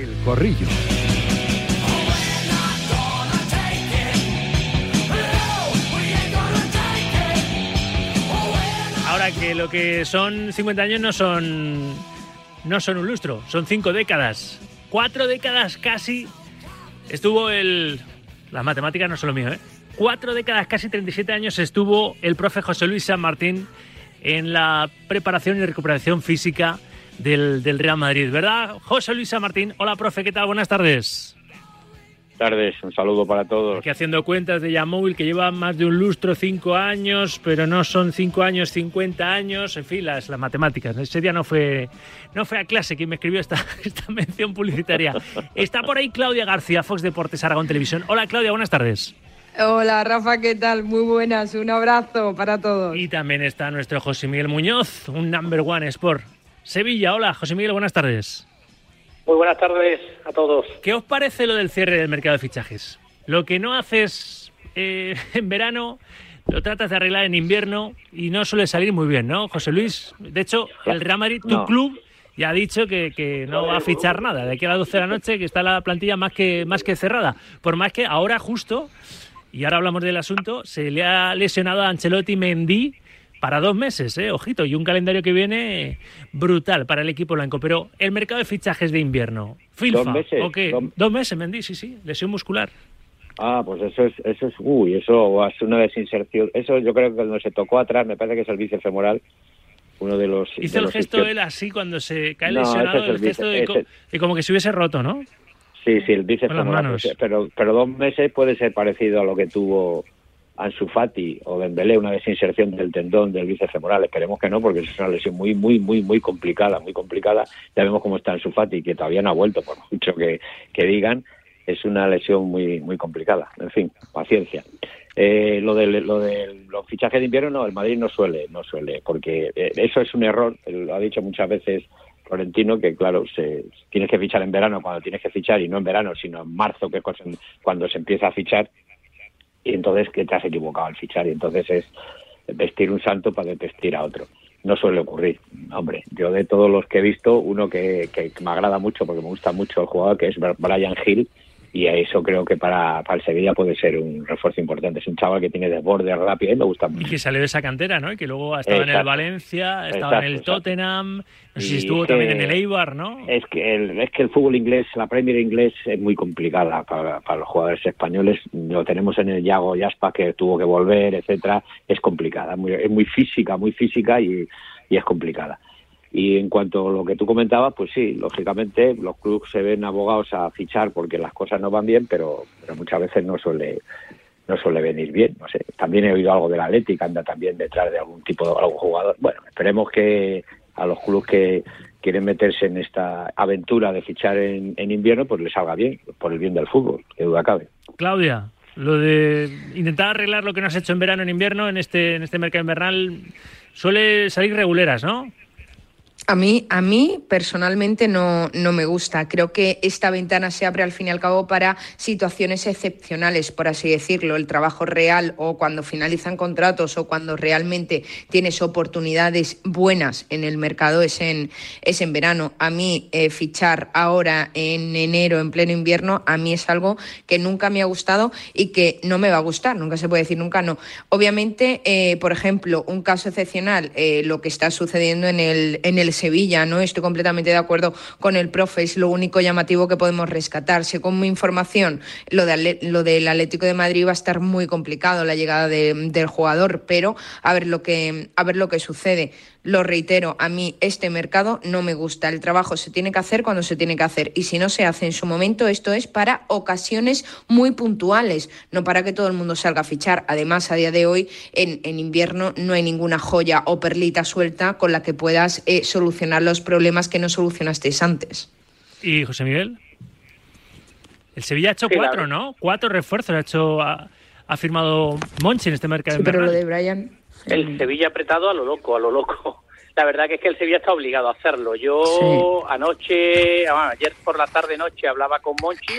El Corrillo. Ahora que lo que son 50 años no son no son un lustro, son cinco décadas. Cuatro décadas casi estuvo el... Las matemáticas no son lo mío, ¿eh? Cuatro décadas, casi 37 años estuvo el profe José Luis San Martín en la preparación y recuperación física del, del Real Madrid, ¿verdad? José Luis San Martín, hola profe, ¿qué tal? Buenas tardes tardes, un saludo para todos. Que haciendo cuentas de Yamóvil que lleva más de un lustro, cinco años, pero no son cinco años, cincuenta años, en fin, las, las matemáticas. Ese día no fue, no fue a clase quien me escribió esta, esta mención publicitaria. Está por ahí Claudia García, Fox Deportes, Aragón Televisión. Hola Claudia, buenas tardes. Hola Rafa, ¿qué tal? Muy buenas, un abrazo para todos. Y también está nuestro José Miguel Muñoz, un number one sport. Sevilla, hola José Miguel, buenas tardes. Muy buenas tardes a todos. ¿Qué os parece lo del cierre del mercado de fichajes? Lo que no haces eh, en verano, lo tratas de arreglar en invierno y no suele salir muy bien, ¿no, José Luis? De hecho, el Real Madrid, tu No. club, ya ha dicho que, que no va a fichar nada. De aquí a las 12 de la noche, que está la plantilla más que, más que cerrada. Por más que ahora justo, y ahora hablamos del asunto, se le ha lesionado a Ancelotti Mendy para dos meses, ¿eh? ojito, y un calendario que viene brutal para el equipo blanco. Pero el mercado de fichajes de invierno, ¿Filfa Dos meses, o qué? dos- Dos meses, Mendy, sí, sí, lesión muscular. Ah, pues eso es, eso es, uy, eso es una desinserción. Eso yo creo que cuando se tocó atrás, me parece que es el bicefemoral, uno de los. Hizo de el gesto isquios- él así cuando se cae No, lesionado, es el el gesto de, co- como que se hubiese roto, ¿no? Sí, sí, el bicefemoral. manos. Pero, pero dos meses puede ser parecido a lo que tuvo Ansu Fati o Dembélé, una desinserción del tendón del bíceps femoral. Esperemos que no, porque es una lesión muy, muy, muy, muy complicada, muy complicada. Ya vemos cómo está Ansu Fati, que todavía no ha vuelto, por mucho que, que digan. Es una lesión muy, muy complicada. En fin, paciencia. Eh, lo de lo de los fichajes de invierno, no, el Madrid no suele, no suele, porque eh, eso es un error. Lo ha dicho muchas veces Florentino, que claro, se, tienes que fichar en verano cuando tienes que fichar, y no en verano, sino en marzo, que es cuando- cuando se empieza a fichar y entonces que te has equivocado al fichar y entonces es vestir un santo para desvestir a otro. No suele ocurrir. Hombre, yo de todos los que he visto, uno que, que me agrada mucho porque me gusta mucho el jugador, que es Brian Hill, y eso creo que para, para el Sevilla puede ser un refuerzo importante. Es un chaval que tiene desborde rápido y me gusta Y mucho. que salió de esa cantera, ¿no? Y que luego ha estado en el. Valencia, ha estado en el Exacto. Tottenham, no sé si Y estuvo también en el Eibar, ¿no? Es que el, es que el fútbol inglés, la Premier inglés es muy complicada para, para los jugadores españoles. Lo tenemos en el Yago Yaspa que tuvo que volver, etcétera. Es complicada, muy, es muy física, muy física y, y es complicada. Y en cuanto a lo que tú comentabas, pues sí, lógicamente los clubes se ven abogados a fichar porque las cosas no van bien, pero, pero muchas veces no suele no suele venir bien. No sé. También he oído algo del Atlético, anda también detrás de algún tipo de algún jugador. Bueno, esperemos que a los clubes que quieren meterse en esta aventura de fichar en, en invierno, pues les salga bien, por el bien del fútbol, que duda cabe. Claudia, lo de intentar arreglar lo que no has hecho en verano, en invierno, en este, en este mercado invernal, suele salir reguleras, ¿no? A mí, a mí personalmente no, no me gusta. Creo que esta ventana se abre al fin y al cabo para situaciones excepcionales, por así decirlo. El trabajo real o cuando finalizan contratos o cuando realmente tienes oportunidades buenas en el mercado es en, es en verano. A mí eh, fichar ahora en enero, en pleno invierno, a mí es algo que nunca me ha gustado y que no me va a gustar. Nunca se puede decir nunca no. Obviamente, eh, por ejemplo, un caso excepcional, eh, lo que está sucediendo en el, en el Sevilla, ¿no? Estoy completamente de acuerdo con el profe, es lo único llamativo que podemos rescatar. Según mi información, lo, de, lo del Atlético de Madrid va a estar muy complicado la llegada de- del jugador, pero a ver lo que, a ver lo que sucede. Lo reitero, a mí este mercado no me gusta. El trabajo se tiene que hacer cuando se tiene que hacer. Y si no se hace en su momento, esto es para ocasiones muy puntuales, no para que todo el mundo salga a fichar. Además, a día de hoy, en, en invierno, no hay ninguna joya o perlita suelta con la que puedas eh, solucionar los problemas que no solucionasteis antes. ¿Y José Miguel? El Sevilla ha hecho Sí, cuatro. ¿no? Cuatro refuerzos ha hecho, ha, ha firmado Monchi en este mercado Sí, pero lo de Brian. El Sevilla apretado a lo loco, a lo loco. La verdad que es que el Sevilla está obligado a hacerlo. Yo Sí. anoche, ah, ayer por la tarde noche hablaba con Monchi,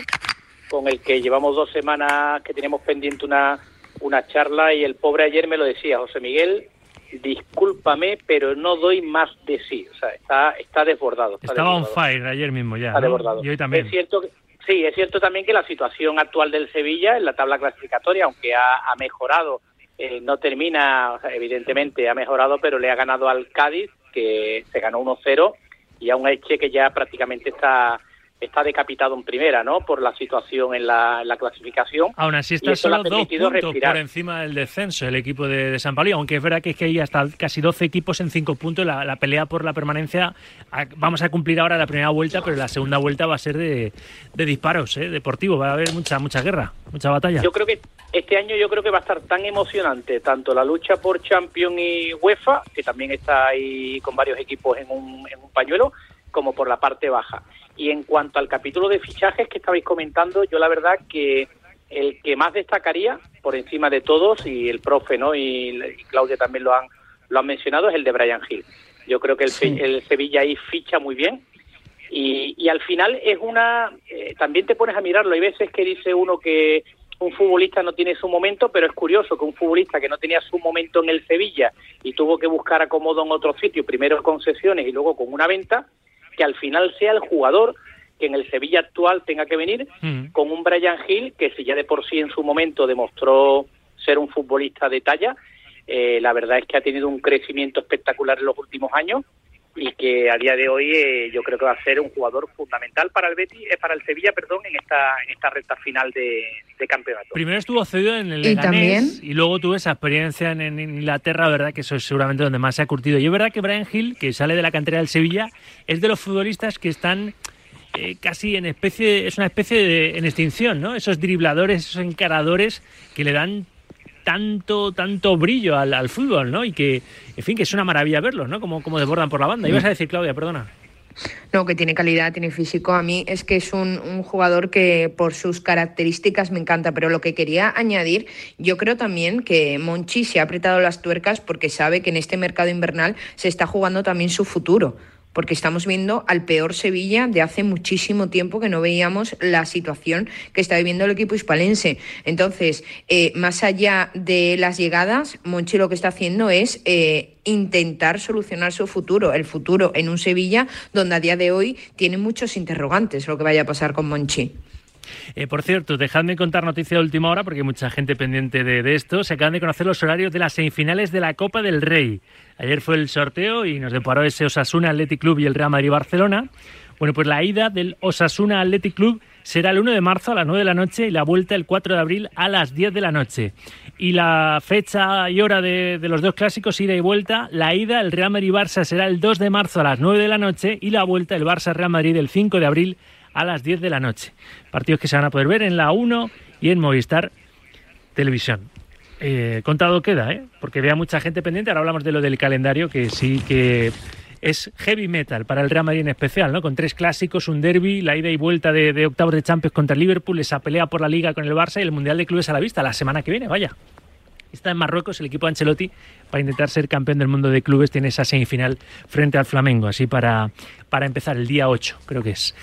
con el que llevamos dos semanas que tenemos pendiente una, una charla y el pobre ayer me lo decía, José Miguel, discúlpame, pero no doy más de sí. O sea, está, está desbordado. Estaba on fire ayer mismo ya. Está desbordado. Y hoy también. Es cierto que, sí, es cierto también que la situación actual del Sevilla en la tabla clasificatoria, aunque ha, ha mejorado, eh, no termina, evidentemente ha mejorado, pero le ha ganado al Cádiz, que se ganó 1-0, y a un Eche que ya prácticamente está está decapitado en primera, ¿no? Por la situación en la, clasificación. Aún así está solo dos puntos por encima del descenso el equipo de, San Pablo, aunque es verdad que es que hay hasta casi 12 equipos en cinco puntos. La, pelea por la permanencia, vamos a cumplir ahora la primera vuelta, pero la segunda vuelta va a ser de, disparos, ¿eh? deportivo. Va a haber mucha mucha guerra, mucha batalla. Yo creo que este año yo creo que va a estar tan emocionante tanto la lucha por Champions y UEFA, que también está ahí con varios equipos en un, en un pañuelo, como por la parte baja. Y en cuanto al capítulo de fichajes que estabais comentando, yo la verdad que el que más destacaría por encima de todos, y el profe ¿no? y, Claudia también lo han, lo han mencionado, es el de Brian Hill. Yo creo que el, el Sevilla ahí ficha muy bien. Y, y al final es una. Eh, también te pones a mirarlo. Hay veces que dice uno que un futbolista no tiene su momento, pero es curioso que un futbolista que no tenía su momento en el Sevilla y tuvo que buscar acomodo en otro sitio, primero con sesiones y luego con una venta, que al final sea el jugador que en el Sevilla actual tenga que venir mm. con un Brian Hill que si ya de por sí en su momento demostró ser un futbolista de talla, eh, la verdad es que ha tenido un crecimiento espectacular en los últimos años y que a día de hoy eh, yo creo que va a ser un jugador fundamental para el Betis, eh, para el Sevilla, perdón, en esta en esta recta final de, campeonato. Primero estuvo cedido en el Leganés ¿Y, luego tuvo esa experiencia en, Inglaterra, verdad que eso es seguramente donde más se ha curtido. Y es verdad que Brian Hill, que sale de la cantera del Sevilla, es de los futbolistas que están eh, casi en especie, es una especie de en extinción, ¿no? Esos dribladores, esos encaradores que le dan tanto, tanto brillo al, fútbol, ¿no? Y que, en fin, que es una maravilla verlos, ¿no? Como, como desbordan por la banda. Ibas a decir, Claudia, perdona. No, que tiene calidad, tiene físico. A mí es que es un, un, jugador que por sus características me encanta, pero lo que quería añadir, yo creo también que Monchi se ha apretado las tuercas porque sabe que en este mercado invernal se está jugando también su futuro porque estamos viendo al peor Sevilla de hace muchísimo tiempo que no veíamos la situación que está viviendo el equipo hispalense. Entonces, eh, más allá de las llegadas, Monchi lo que está haciendo es eh, intentar solucionar su futuro, el futuro en un Sevilla donde a día de hoy tiene muchos interrogantes lo que vaya a pasar con Monchi. Eh, por cierto, dejadme contar noticia de última hora porque hay mucha gente pendiente de, esto. Se acaban de conocer los horarios de las semifinales de la Copa del Rey. Ayer fue el sorteo y nos deparó ese Osasuna Athletic Club y el Real Madrid Barcelona. Bueno, pues la ida del Osasuna Athletic Club será el 1 de marzo a las 9 de la noche y la vuelta el 4 de abril a las 10 de la noche. Y la fecha y hora de, los dos clásicos, ida y vuelta, la ida, el Real Madrid-Barça será el 2 de marzo a las 9 de la noche y la vuelta, el Barça-Real Madrid, el 5 de abril a las 10 de la noche. Partidos que se van a poder ver en la 1 y en Movistar Televisión. Eh, contado queda, ¿eh? porque vea mucha gente pendiente. Ahora hablamos de lo del calendario, que sí que es heavy metal para el Real Madrid en especial, ¿no? Con tres clásicos, un derby, la ida y vuelta de, de octavos de Champions contra el Liverpool, esa pelea por la Liga con el Barça y el Mundial de Clubes a la vista la semana que viene, vaya. Está en Marruecos el equipo Ancelotti para intentar ser campeón del mundo de clubes. Tiene esa semifinal frente al Flamengo, así para, para empezar el día 8, creo que es.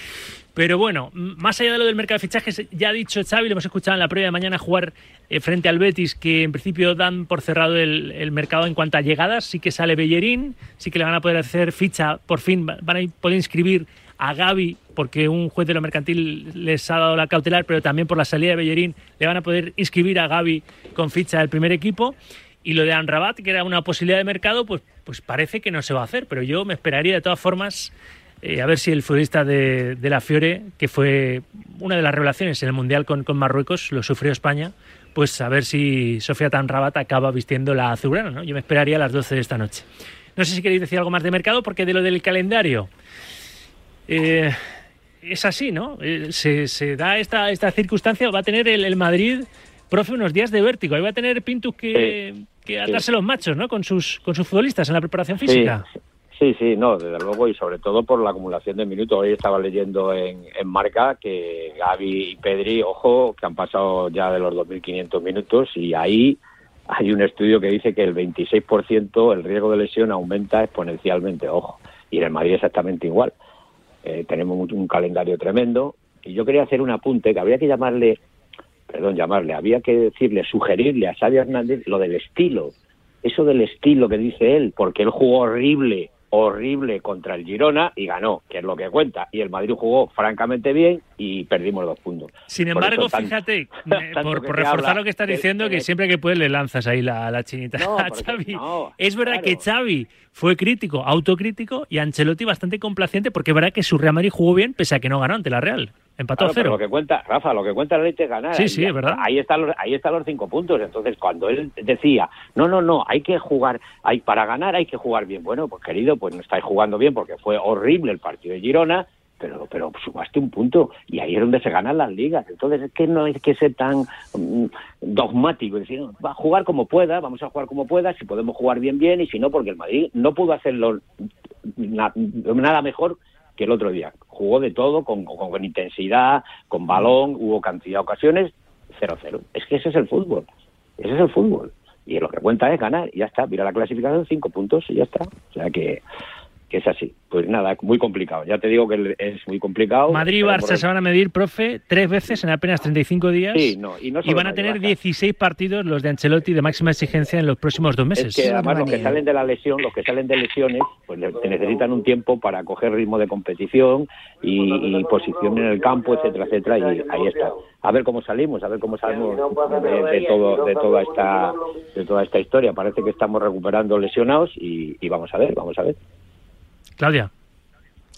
Pero bueno, más allá de lo del mercado de fichajes, ya ha dicho Xavi, lo hemos escuchado en la prueba de mañana jugar eh, frente al Betis, que en principio dan por cerrado el, mercado en cuanto a llegadas. Sí que sale Bellerín, sí que le van a poder hacer ficha, por fin van a poder inscribir a Gaby, porque un juez de lo mercantil les ha dado la cautelar, pero también por la salida de Bellerín le van a poder inscribir a Gaby con ficha del primer equipo. Y lo de Anrabat, que era una posibilidad de mercado, pues, pues parece que no se va a hacer, pero yo me esperaría de todas formas eh, a ver si el futbolista de, la Fiore, que fue una de las revelaciones en el Mundial con, Marruecos, lo sufrió España, pues a ver si Sofía Tanrabat acaba vistiendo la azulgrana, ¿no? Yo me esperaría a las 12 de esta noche. No sé si queréis decir algo más de mercado, porque de lo del calendario... Eh, es así, ¿no? Eh, se, da esta, esta circunstancia, va a tener el, Madrid, profe, unos días de vértigo. Ahí va a tener Pintus que, que atarse los machos, ¿no? Con sus, con sus futbolistas en la preparación física. Sí, sí, no, desde luego y sobre todo por la acumulación de minutos. Hoy estaba leyendo en, en Marca que Gaby y Pedri, ojo, que han pasado ya de los 2.500 minutos y ahí hay un estudio que dice que el 26% el riesgo de lesión aumenta exponencialmente, ojo, y en el Madrid exactamente igual. Eh, tenemos un calendario tremendo y yo quería hacer un apunte que habría que llamarle, perdón, llamarle, había que decirle, sugerirle a Xavi Hernández lo del estilo eso del estilo que dice él, porque él jugó horrible horrible contra el Girona y ganó, que es lo que cuenta. Y el Madrid jugó francamente bien y perdimos dos puntos. Sin embargo, fíjate, por, reforzar lo que estás diciendo, que siempre que puedes le lanzas ahí la, la chinita a Xavi. es verdad que Xavi fue crítico, autocrítico y Ancelotti bastante complaciente porque es verdad que su Real Madrid jugó bien pese a que no ganó ante la Real. Empató a cero. lo que cuenta, Rafa, lo que cuenta la ley es ganar. Sí, sí, es verdad. Ahí están, los, ahí están los cinco puntos. Entonces, cuando él decía, no, no, no, hay que jugar, hay para ganar hay que jugar bien. Bueno, pues querido, pues no estáis jugando bien porque fue horrible el partido de Girona, pero, pero sumaste un punto y ahí es donde se ganan las ligas. Entonces, es que no hay que ser tan mm, dogmático, decir, va a jugar como pueda, vamos a jugar como pueda, si podemos jugar bien, bien, y si no, porque el Madrid no pudo hacerlo nada mejor que el otro día. Jugó de todo, con, con, intensidad, con balón, hubo cantidad de ocasiones, 0-0. Es que ese es el fútbol. Ese es el fútbol. Y lo que cuenta es ganar, y ya está. Mira la clasificación, cinco puntos y ya está. O sea que que es así. Pues nada, muy complicado. Ya te digo que es muy complicado. Madrid y Barça se van a medir, profe, tres veces en apenas 35 días. Sí, no, y, no y van a tener 16 partidos los de Ancelotti de máxima exigencia en los próximos dos meses. Es que además los que salen de la lesión, los que salen de lesiones, pues necesitan un tiempo para coger ritmo de competición y, posición en el campo, etcétera, etcétera, y ahí está. A ver cómo salimos, a ver cómo salimos de, todo, de toda esta, de toda esta historia. Parece que estamos recuperando lesionados y, y vamos a ver, vamos a ver. Claudia.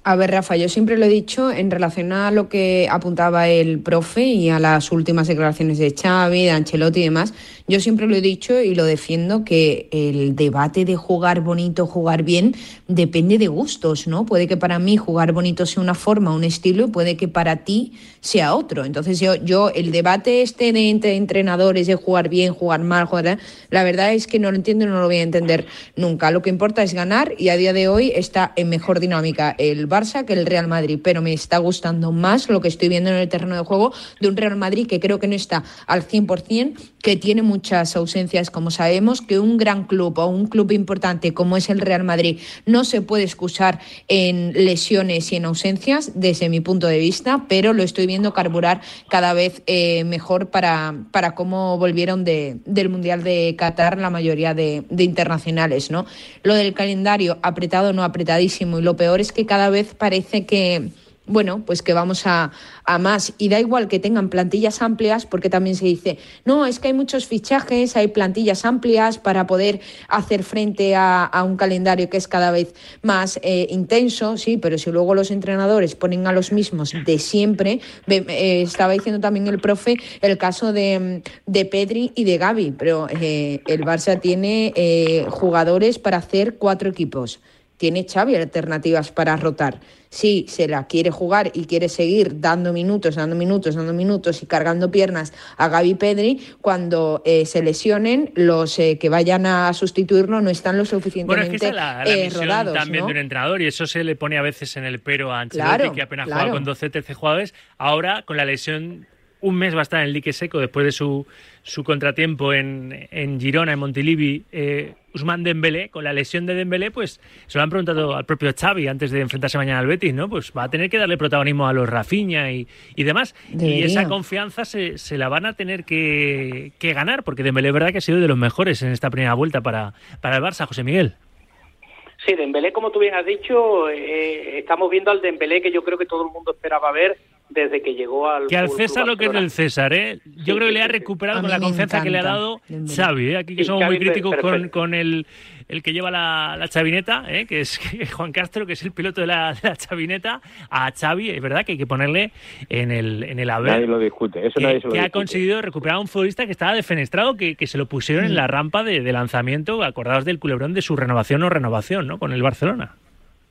A ver, Rafa, yo siempre lo he dicho en relación a lo que apuntaba el profe y a las últimas declaraciones de Xavi, de Ancelotti y demás. Yo siempre lo he dicho y lo defiendo que el debate de jugar bonito, jugar bien, depende de gustos, ¿no? Puede que para mí jugar bonito sea una forma, un estilo, y puede que para ti sea otro. Entonces yo, yo el debate este de entre entrenadores de jugar bien, jugar mal, jugar, la verdad es que no lo entiendo y no lo voy a entender nunca. Lo que importa es ganar y a día de hoy está en mejor dinámica el Barça que el Real Madrid, pero me está gustando más lo que estoy viendo en el terreno de juego de un Real Madrid que creo que no está al 100%, que tiene muchas ausencias, como sabemos, que un gran club o un club importante como es el Real Madrid no se puede excusar en lesiones y en ausencias, desde mi punto de vista, pero lo estoy viendo carburar cada vez eh, mejor para, para cómo volvieron de, del Mundial de Qatar la mayoría de, de internacionales. ¿no? Lo del calendario apretado, no apretadísimo, y lo peor es que cada vez parece que bueno, pues que vamos a, a, más. Y da igual que tengan plantillas amplias, porque también se dice, no, es que hay muchos fichajes, hay plantillas amplias para poder hacer frente a, un calendario que es cada vez más eh, intenso, sí, pero si luego los entrenadores ponen a los mismos de siempre, eh, estaba diciendo también el profe el caso de, de Pedri y de Gaby, pero eh, el Barça tiene jugadores para hacer cuatro equipos tiene Xavi alternativas para rotar. Si se la quiere jugar y quiere seguir dando minutos, dando minutos, dando minutos y cargando piernas a Gaby Pedri, cuando eh, se lesionen, los eh, que vayan a sustituirlo no están lo suficientemente bueno, es que la, la eh, rodados. También de un entrenador y eso se le pone a veces en el pero a Ancelotti, que apenas juega con 12 13 jugadores. Ahora, con la lesión un mes va a estar en el dique seco después de su, su contratiempo en, en Girona, en Montilivi, eh, Usman Dembélé, con la lesión de Dembélé, pues se lo han preguntado al propio Xavi antes de enfrentarse mañana al Betis, ¿no? Pues va a tener que darle protagonismo a los Rafinha y, y demás. Y esa confianza se, se, la van a tener que, que ganar, porque Dembélé es verdad que ha sido de los mejores en esta primera vuelta para, para el Barça, José Miguel. Sí, Dembélé, como tú bien has dicho, eh, estamos viendo al Dembélé que yo creo que todo el mundo esperaba ver desde que llegó al. Que al César lo que es del César, ¿eh? Yo creo que le ha recuperado con la confianza que le ha dado Xavi, ¿eh? Aquí que somos muy críticos con, con el, el, que lleva la, la chavineta, ¿eh? que es Juan Castro, que es el piloto de la, chavineta, a Xavi, es verdad que hay que ponerle en el, en el haber. Nadie lo discute, eso que, nadie se lo que ha conseguido recuperar a un futbolista que estaba defenestrado, que, que se lo pusieron en la mm. rampa de, de lanzamiento, acordados del culebrón de su renovación o renovación, ¿no? Con el Barcelona.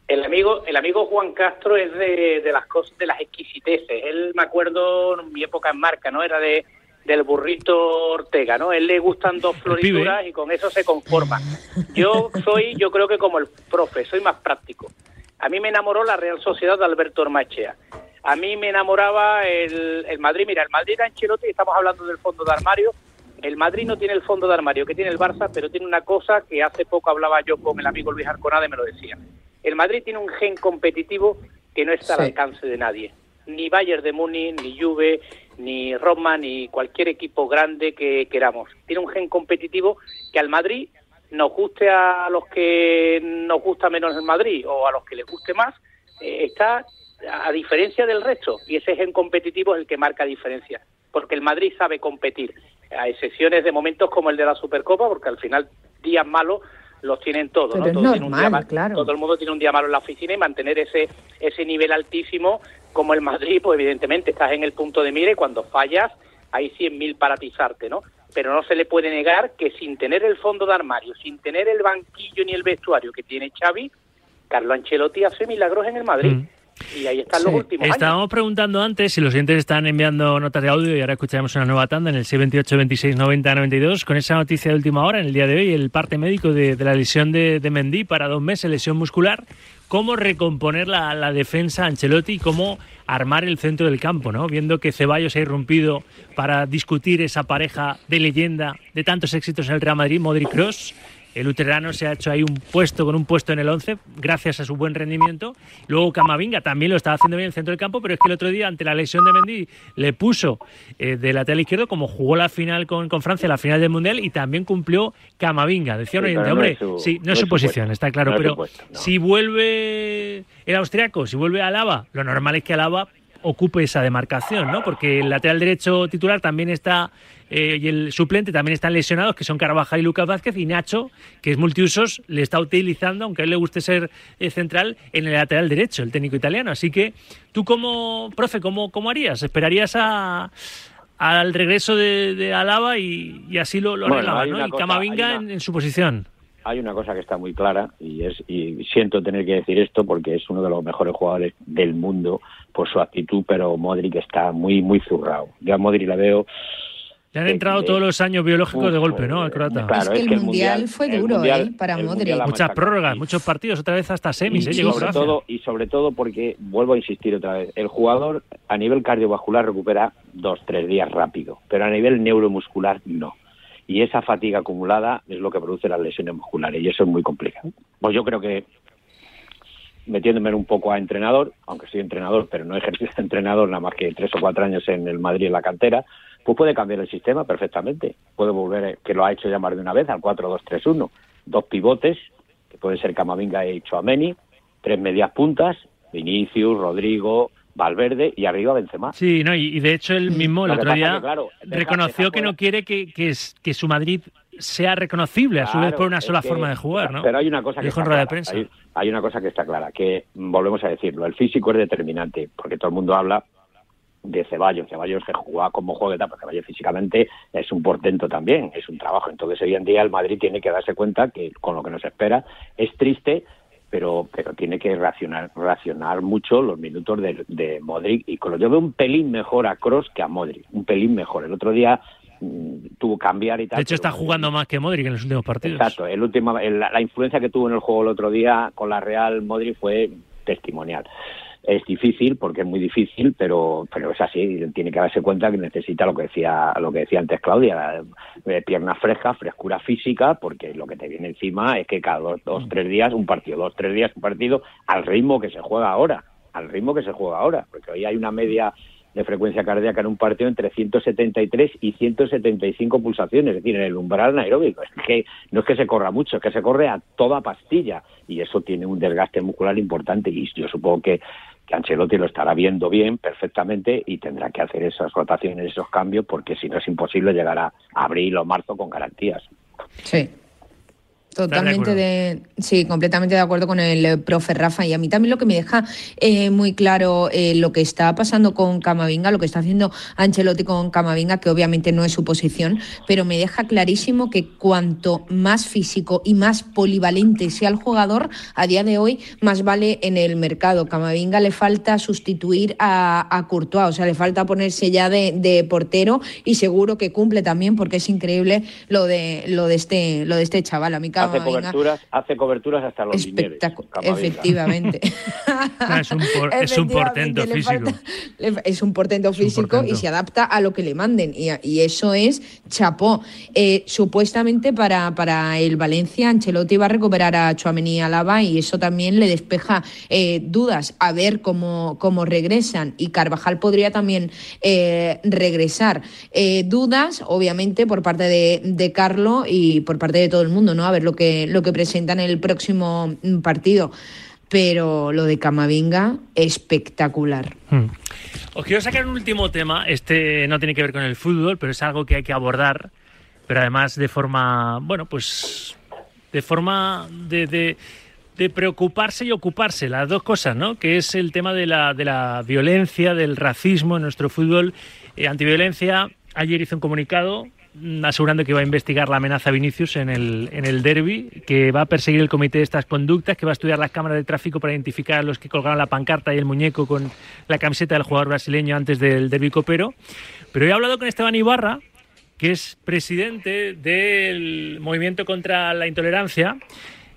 El amigo, el amigo Juan Castro es de, de las cosas, de las exquisiteces. Él me acuerdo en mi época en marca, ¿no? Era de del burrito Ortega, ¿no? Él le gustan dos florituras y con eso se conforma. Yo soy, yo creo que como el profe, soy más práctico. A mí me enamoró la Real Sociedad de Alberto Ormachea. A mí me enamoraba el, el Madrid. Mira, el Madrid era Ancelotti, estamos hablando del fondo de armario. El Madrid no tiene el fondo de armario que tiene el Barça, pero tiene una cosa que hace poco hablaba yo con el amigo Luis Arconada y me lo decía. El Madrid tiene un gen competitivo que no está al alcance de nadie. Ni Bayern de Múnich, ni Juve, ni Roma, ni cualquier equipo grande que queramos. Tiene un gen competitivo que al Madrid nos guste a los que nos gusta menos el Madrid o a los que les guste más, eh, está a diferencia del resto y ese gen competitivo es el que marca diferencia, porque el Madrid sabe competir, a excepciones de momentos como el de la Supercopa, porque al final días malos los tienen todos, ¿no? Todo, todo el mundo tiene un día malo en la oficina y mantener ese ese nivel altísimo como el Madrid, pues evidentemente estás en el punto de mira y cuando fallas hay 100.000 para atizarte, ¿no? Pero no se le puede negar que sin tener el fondo de armario, sin tener el banquillo ni el vestuario que tiene Xavi, Carlo Ancelotti hace milagros en el Madrid. Mm. Y ahí están los últimos Estábamos preguntando antes si los siguientes están enviando notas de audio y ahora escucharemos una nueva tanda en el 628 26 90 92 con esa noticia de última hora en el día de hoy, el parte médico de, la lesión de, de Mendy para dos meses, lesión muscular. ¿Cómo recomponer la, la defensa Ancelotti y cómo armar el centro del campo, ¿no? Viendo que Ceballos ha irrumpido para discutir esa pareja de leyenda de tantos éxitos en el Real Madrid, Modric Cross el luterano se ha hecho ahí un puesto con un puesto en el 11 gracias a su buen rendimiento. Luego Camavinga también lo estaba haciendo bien en el centro del campo, pero es que el otro día ante la lesión de Mendy le puso eh, de lateral izquierdo como jugó la final con, con, Francia, la final del Mundial y también cumplió Camavinga. Decía un oyente, hombre, sí, no, es su posición, está claro, pero si vuelve el austriaco, si vuelve a Alaba, lo normal es que Alaba ocupe esa demarcación, ¿no? Porque el lateral derecho titular también está eh, y el suplente también están lesionados, que son Carvajal y Lucas Vázquez, y Nacho, que es multiusos, le está utilizando, aunque a él le guste ser eh, central, en el lateral derecho, el técnico italiano. Así que tú como, profe, ¿cómo, cómo harías? ¿Esperarías a, al regreso de, Alaba y, así lo, lo ¿no? Y Camavinga en, su posición hay una cosa que está muy clara y es y siento tener que decir esto porque es uno de los mejores jugadores del mundo por su actitud, pero Modric está muy muy zurrado. Yo a Modric la veo le han entrado todos los años biológicos de golpe, ¿no? Al croata. Claro, es que, el, mundial, fue duro, ¿eh? Para Modric. Muchas prórrogas, muchos partidos, otra vez hasta semis, y, ¿eh? Llegó sobre todo, y sobre todo porque, vuelvo a insistir otra vez, el jugador a nivel cardiovascular recupera dos, tres días rápido, pero a nivel neuromuscular no. Y esa fatiga acumulada es lo que produce las lesiones musculares y eso es muy complicado. Pues yo creo que metiéndome un poco a entrenador, aunque soy entrenador, pero no he de entrenador nada más que tres o cuatro años en el Madrid en la cantera, pues puede cambiar el sistema perfectamente. Puede volver, que lo ha hecho más de una vez, al 4-2-3-1. Dos pivotes, que pueden ser Camavinga y Chouameni, tres medias puntas, Vinicius, Rodrigo, Valverde y arriba Benzema. Sí, no, y, de hecho él mismo el otro día reconoció que no quiere que, que, que, su Madrid sea reconocible a su vez por una sola forma de jugar, ¿no? Pero hay una cosa que está clara, hay, una cosa que está clara, que volvemos a decirlo, el físico es determinante, porque todo el mundo habla de Ceballos. Ceballos que juega como juega, pero Ceballos físicamente es un portento también, es un trabajo. Entonces hoy en día el Madrid tiene que darse cuenta que con lo que nos espera es triste, pero pero tiene que racionar, racionar mucho los minutos de, de Modric y con lo yo veo un pelín mejor a Cross que a Modric, un pelín mejor. El otro día mm, tuvo que cambiar y tal. De hecho, está jugando más que Modric en los últimos partidos. Exacto. El último, la influencia que tuvo en el juego el otro día con la Real Modric fue testimonial. Es difícil porque es muy difícil, pero pero es así. Tiene que darse cuenta que necesita lo que decía lo que decía antes Claudia, eh, piernas frescas, frescura física, porque lo que te viene encima es que cada dos, dos tres días un partido, dos tres días un partido al ritmo que se juega ahora, al ritmo que se juega ahora, porque hoy hay una media de frecuencia cardíaca en un partido entre 173 y 175 pulsaciones, es decir, en el umbral anaeróbico. Es que no es que se corra mucho, es que se corre a toda pastilla y eso tiene un desgaste muscular importante y yo supongo que, que Ancelotti lo estará viendo bien, perfectamente y tendrá que hacer esas rotaciones, esos cambios, porque si no es imposible llegar a abril o marzo con garantías. Sí. Totalmente de, sí, completamente de acuerdo con el eh, profe Rafa y a mí también lo que me deja eh, muy claro eh, lo que está pasando con Camavinga, lo que está haciendo Ancelotti con Camavinga, que obviamente no es su posición, pero me deja clarísimo que cuanto más físico y más polivalente sea el jugador a día de hoy, más vale en el mercado. Camavinga le falta sustituir a, a Courtois, o sea, le falta ponerse ya de, de, portero y seguro que cumple también porque es increíble lo de lo de este lo de este chaval. A mí hace coberturas, hace coberturas hasta los Efectivamente. es, un es, un portento físico. es un portento físico y se adapta a lo que le manden. Y, eso es chapó. Eh, supuestamente para, para el Valencia, Ancelotti va a recuperar a Chuamení y Alaba y eso también le despeja eh, dudas. A ver cómo, cómo regresan. Y Carvajal podría también eh, regresar. dudas, obviamente, por parte de, de Carlo y por parte de todo el mundo, ¿no? A ver lo que, lo que presentan en el próximo partido pero lo de Camavinga, espectacular. Hmm. Os quiero sacar un último tema, este no tiene que ver con el fútbol, pero es algo que hay que abordar, pero además de forma, bueno, pues de forma de, de, preocuparse y ocuparse, las dos cosas, ¿no? Que es el tema de la, de la violencia, del racismo en nuestro fútbol, eh, antiviolencia. Ayer hizo un comunicado asegurando que va a investigar la amenaza a Vinicius en el, en el derby, que va a perseguir el comité de estas conductas, que va a estudiar las cámaras de tráfico para identificar a los que colgaron la pancarta y el muñeco con la camiseta del jugador brasileño antes del derby copero. Pero he hablado con Esteban Ibarra, que es presidente del Movimiento contra la Intolerancia,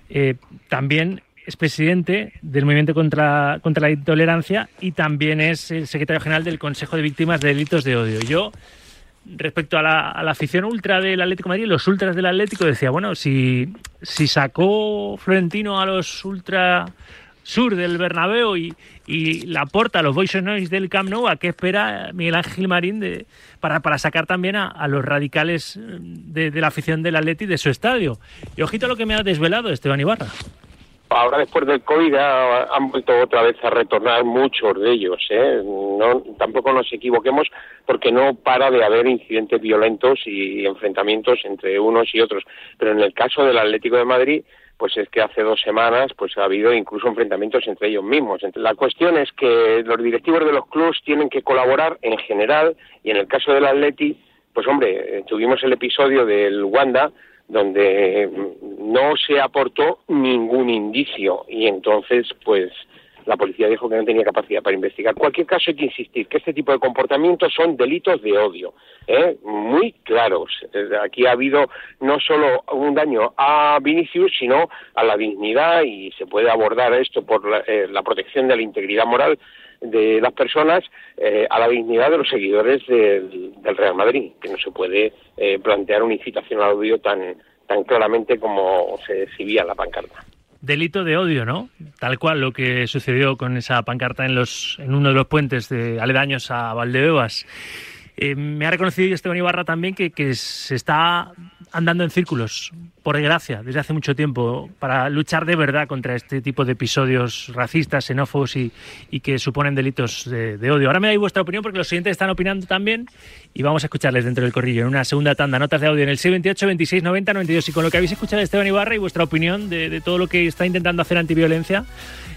eh, también es presidente del Movimiento contra, contra la Intolerancia y también es el secretario general del Consejo de Víctimas de Delitos de Odio. Yo respecto a la, afición ultra del Atlético de Madrid, los ultras del Atlético, decía, bueno, si, si sacó Florentino a los ultra sur del Bernabéu y, y la porta a los Boys Noise del Camp Nou, ¿a qué espera Miguel Ángel Marín de, para, sacar también a, los radicales de, la afición del Atlético de su estadio? Y ojito a lo que me ha desvelado Esteban Ibarra ahora después del COVID han vuelto otra vez a retornar muchos de ellos. ¿eh? No, tampoco nos equivoquemos porque no para de haber incidentes violentos y enfrentamientos entre unos y otros. Pero en el caso del Atlético de Madrid, pues es que hace dos semanas pues ha habido incluso enfrentamientos entre ellos mismos. La cuestión es que los directivos de los clubes tienen que colaborar en general y en el caso del Atleti, pues hombre, eh, tuvimos el episodio del Wanda donde no se aportó ningún indicio y entonces pues la policía dijo que no tenía capacidad para investigar. Cualquier caso hay que insistir que este tipo de comportamientos son delitos de odio, ¿eh? muy claros. Aquí ha habido no solo un daño a Vinicius, sino a la dignidad y se puede abordar esto por la, eh, protección de la integridad moral de las personas eh, a la dignidad de los seguidores del, Real Madrid, que no se puede eh, plantear una incitación al odio tan, tan claramente como se exhibía en la pancarta. Delito de odio, ¿no? Tal cual lo que sucedió con esa pancarta en, los, en uno de los puentes de aledaños a Valdebebas. Eh, me ha reconocido Esteban Ibarra también que, que se está andando en círculos, por desgracia, desde hace mucho tiempo, para luchar de verdad contra este tipo de episodios racistas, xenófobos y, que suponen delitos de, odio. Ahora me dais vuestra opinión porque los siguientes están opinando también y vamos a escucharles dentro del corrillo en una segunda tanda. Notas de audio en el 628 26 90 92. Y con lo que habéis escuchado de Esteban Ibarra y vuestra opinión de, todo lo que está intentando hacer antiviolencia,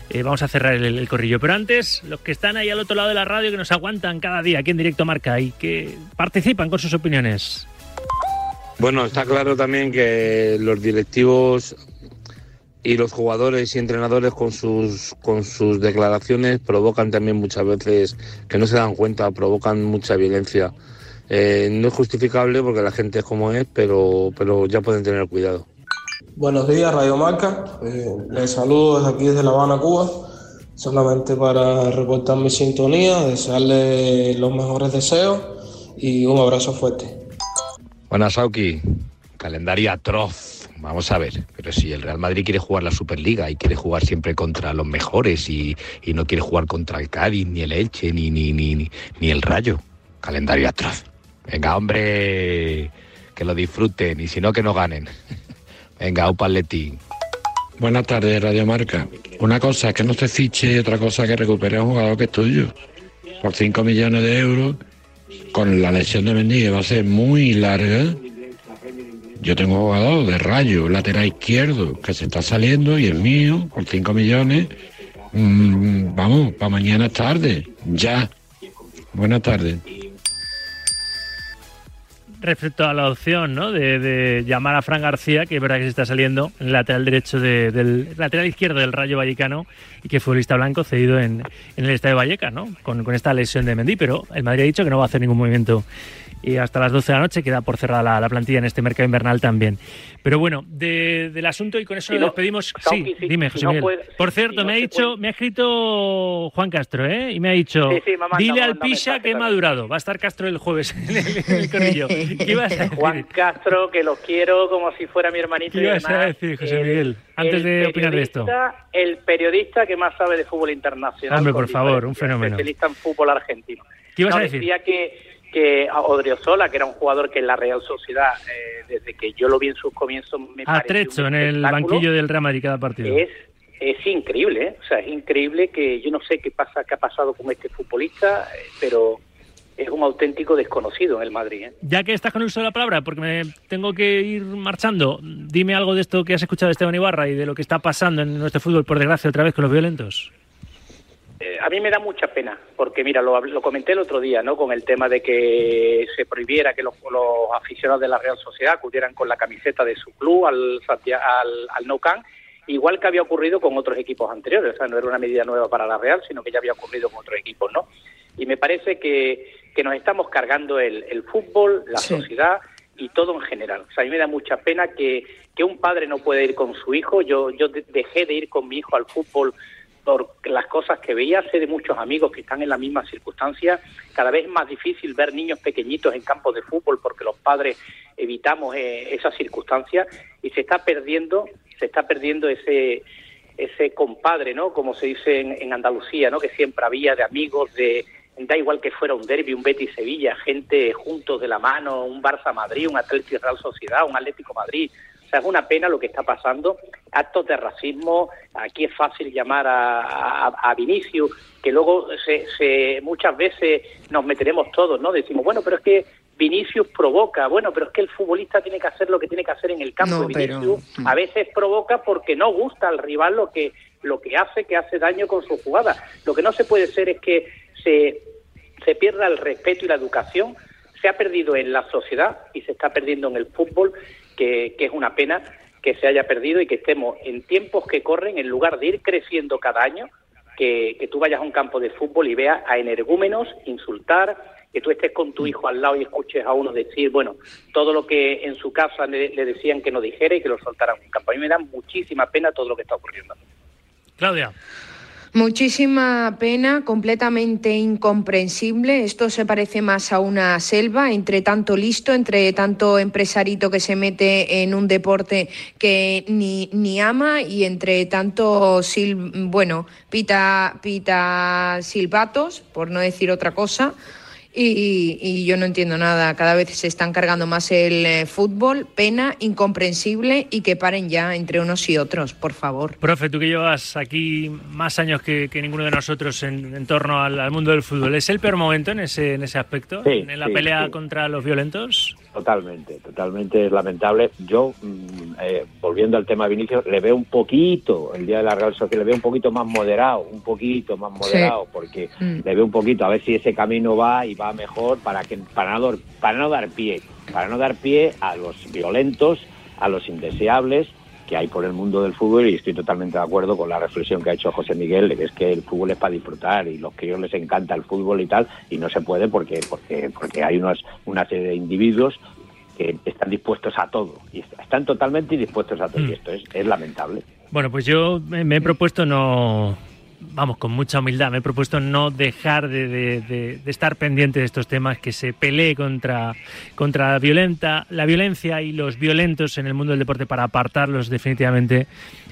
eh, vamos a cerrar el, corrillo. Pero antes, los que están ahí al otro lado de la radio, que nos aguantan cada día aquí en Directo Marca y que participan con sus opiniones. Bueno, está claro también que los directivos y los jugadores y entrenadores con sus con sus declaraciones provocan también muchas veces que no se dan cuenta, provocan mucha violencia. Eh, no es justificable porque la gente es como es, pero pero ya pueden tener cuidado. Buenos días, Radio Marca. Eh, les saludo desde aquí desde La Habana, Cuba. Solamente para reportar mi sintonía, desearle los mejores deseos y un abrazo fuerte. Buenas, Sauki. Calendario atroz. Vamos a ver, pero si el Real Madrid quiere jugar la Superliga y quiere jugar siempre contra los mejores y, no quiere jugar contra el Cádiz, ni el Elche, ni, ni, ni, ni el Rayo. Calendario atroz. Venga, hombre, que lo disfruten y si no, que no ganen. Venga, un paletín. Buenas tardes, Radio Marca. Una cosa es que no se fiche y otra cosa es que recupere a un jugador que es tuyo. Por 5 millones de euros con la lesión de Mendy va a ser muy larga. Yo tengo jugador de rayo, lateral izquierdo, que se está saliendo y es mío, por 5 millones. Mm, vamos, para mañana tarde, ya. Buenas tardes respecto a la opción ¿no? de, llamar a Fran García, que es verdad que se está saliendo en el lateral derecho del lateral izquierdo del Rayo Vallecano y que fue lista blanco cedido en, el Estadio Valleca, ¿no? Con, con, esta lesión de Mendy, pero el Madrid ha dicho que no va a hacer ningún movimiento y hasta las 12 de la noche queda por cerrada la, plantilla en este mercado invernal también. Pero bueno, del asunto y con eso nos despedimos. Sí, dime, José Miguel. por cierto, me ha dicho, me ha escrito Juan Castro, ¿eh? Y me ha dicho, dile al Pisha que he madurado. Va a estar Castro el jueves en el, corrillo. Juan Castro, que lo quiero como si fuera mi hermanito. ¿Qué ibas a decir, José Miguel? Antes de opinar de esto. El periodista que más sabe de fútbol internacional. Hombre, por favor, un fenómeno. Especialista en fútbol argentino. ¿Qué ibas a decir? Decía que que Odriozola, que era un jugador que en la Real Sociedad, eh, desde que yo lo vi en sus comienzos, me Atrecho en el banquillo del Real Madrid cada partido. Es, es increíble, ¿eh? o sea, es increíble que yo no sé qué pasa, qué ha pasado con este futbolista, eh, pero es un auténtico desconocido en el Madrid. ¿eh? Ya que estás con el uso de la palabra, porque me tengo que ir marchando, dime algo de esto que has escuchado de Esteban Ibarra y de lo que está pasando en nuestro fútbol, por desgracia, otra vez con los violentos. Eh, a mí me da mucha pena, porque mira, lo, lo, comenté el otro día, ¿no? Con el tema de que se prohibiera que los, los aficionados de la Real Sociedad acudieran con la camiseta de su club al, al, al Nou Camp, igual que había ocurrido con otros equipos anteriores. O sea, no era una medida nueva para la Real, sino que ya había ocurrido con otros equipos, ¿no? Y me parece que, que nos estamos cargando el, el fútbol, la sí. sociedad y todo en general. O sea, a mí me da mucha pena que, que un padre no pueda ir con su hijo. Yo, yo dejé de ir con mi hijo al fútbol por las cosas que veía, sé de muchos amigos que están en la misma circunstancia. Cada vez es más difícil ver niños pequeñitos en campos de fútbol porque los padres evitamos eh, esas circunstancias y se está perdiendo, se está perdiendo ese ese compadre, ¿no? Como se dice en, Andalucía, ¿no? Que siempre había de amigos, de da igual que fuera un derby, un Betis Sevilla, gente juntos de la mano, un Barça Madrid, un Atlético Real Sociedad, un Atlético Madrid, o sea, es una pena lo que está pasando. Actos de racismo, aquí es fácil llamar a, a, a Vinicius, que luego se, se, muchas veces nos meteremos todos, ¿no? Decimos, bueno, pero es que Vinicius provoca, bueno, pero es que el futbolista tiene que hacer lo que tiene que hacer en el campo. No, Vinicius pero... a veces provoca porque no gusta al rival lo que, lo que hace, que hace daño con su jugada. Lo que no se puede ser es que se, se pierda el respeto y la educación. Se ha perdido en la sociedad y se está perdiendo en el fútbol que, es una pena que se haya perdido y que estemos en tiempos que corren, en lugar de ir creciendo cada año, que, que tú vayas a un campo de fútbol y veas a energúmenos insultar, que tú estés con tu hijo al lado y escuches a uno decir, bueno, todo lo que en su casa le, le decían que no dijera y que lo soltaran en un campo. A mí me da muchísima pena todo lo que está ocurriendo. Claudia. Muchísima pena, completamente incomprensible. Esto se parece más a una selva, entre tanto listo, entre tanto empresarito que se mete en un deporte que ni, ni ama y entre tanto, sil, bueno, pita, pita silbatos, por no decir otra cosa. Y, y, yo no entiendo nada. Cada vez se están cargando más el eh, fútbol. Pena, incomprensible y que paren ya entre unos y otros, por favor. Profe, tú que llevas aquí más años que, que ninguno de nosotros en, en torno al, al, mundo del fútbol, ¿es el peor momento en ese, en ese aspecto? Sí, ¿En la sí, pelea sí. contra los violentos? Totalmente, totalmente es lamentable. Yo, mm, eh, volviendo al tema de Vinicius, le veo un poquito, el día de la Real Sociedad, le veo un poquito más moderado, un poquito más moderado, sí. porque mm. le veo un poquito, a ver si ese camino va y va mejor para que para no, para no dar pie, para no dar pie a los violentos, a los indeseables que hay por el mundo del fútbol y estoy totalmente de acuerdo con la reflexión que ha hecho José Miguel, que es que el fútbol es para disfrutar y los ellos les encanta el fútbol y tal, y no se puede porque porque porque hay unos, una serie de individuos que están dispuestos a todo y están totalmente dispuestos a todo mm. y esto es, es lamentable. Bueno, pues yo me he propuesto no vamos, con mucha humildad, me he propuesto no dejar de, de, de, de, estar pendiente de estos temas, que se pelee contra, contra la, violenta, la violencia y los violentos en el mundo del deporte para apartarlos definitivamente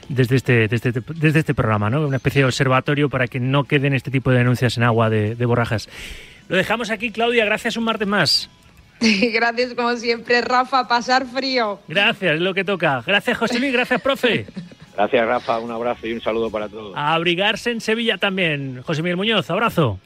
desde este, desde, desde este programa, ¿no? Una especie de observatorio para que no queden este tipo de denuncias en agua de, de borrajas. Lo dejamos aquí, Claudia, gracias un martes más. Gracias, como siempre, Rafa, pasar frío. Gracias, es lo que toca. Gracias, José Luis, gracias, profe. Gracias, Rafa. Un abrazo y un saludo para todos. A abrigarse en Sevilla también. José Miguel Muñoz, abrazo.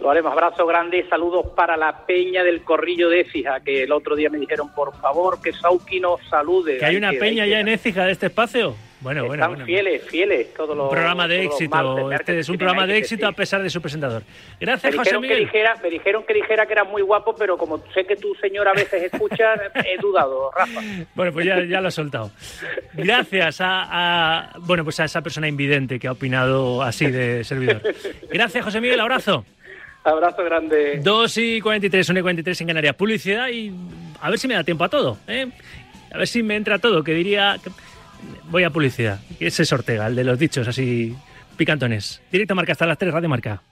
Lo haremos. Abrazo grande y saludos para la peña del Corrillo de Écija, que el otro día me dijeron, por favor, que Sauki nos salude. ¿Que hay una hay peña que, ya en Écija de este espacio? Bueno, Están bueno, bueno. fieles, fieles todos los. Un programa de éxito. Este es un programa de éxito a pesar de su presentador. Gracias, me José Miguel. Dijera, me dijeron que dijera que era muy guapo, pero como sé que tu señor a veces escucha, he dudado, Rafa. Bueno, pues ya, ya lo he soltado. Gracias a, a, bueno, pues a esa persona invidente que ha opinado así de servidor. Gracias, José Miguel. Abrazo. Abrazo grande. 2 y 43, 1 y 43 en Canarias. Publicidad y a ver si me da tiempo a todo. ¿eh? A ver si me entra todo, que diría... Que voy a publicidad. Ese es Ortega, el de los dichos así picantones. Directo Marca hasta las 3, Radio Marca.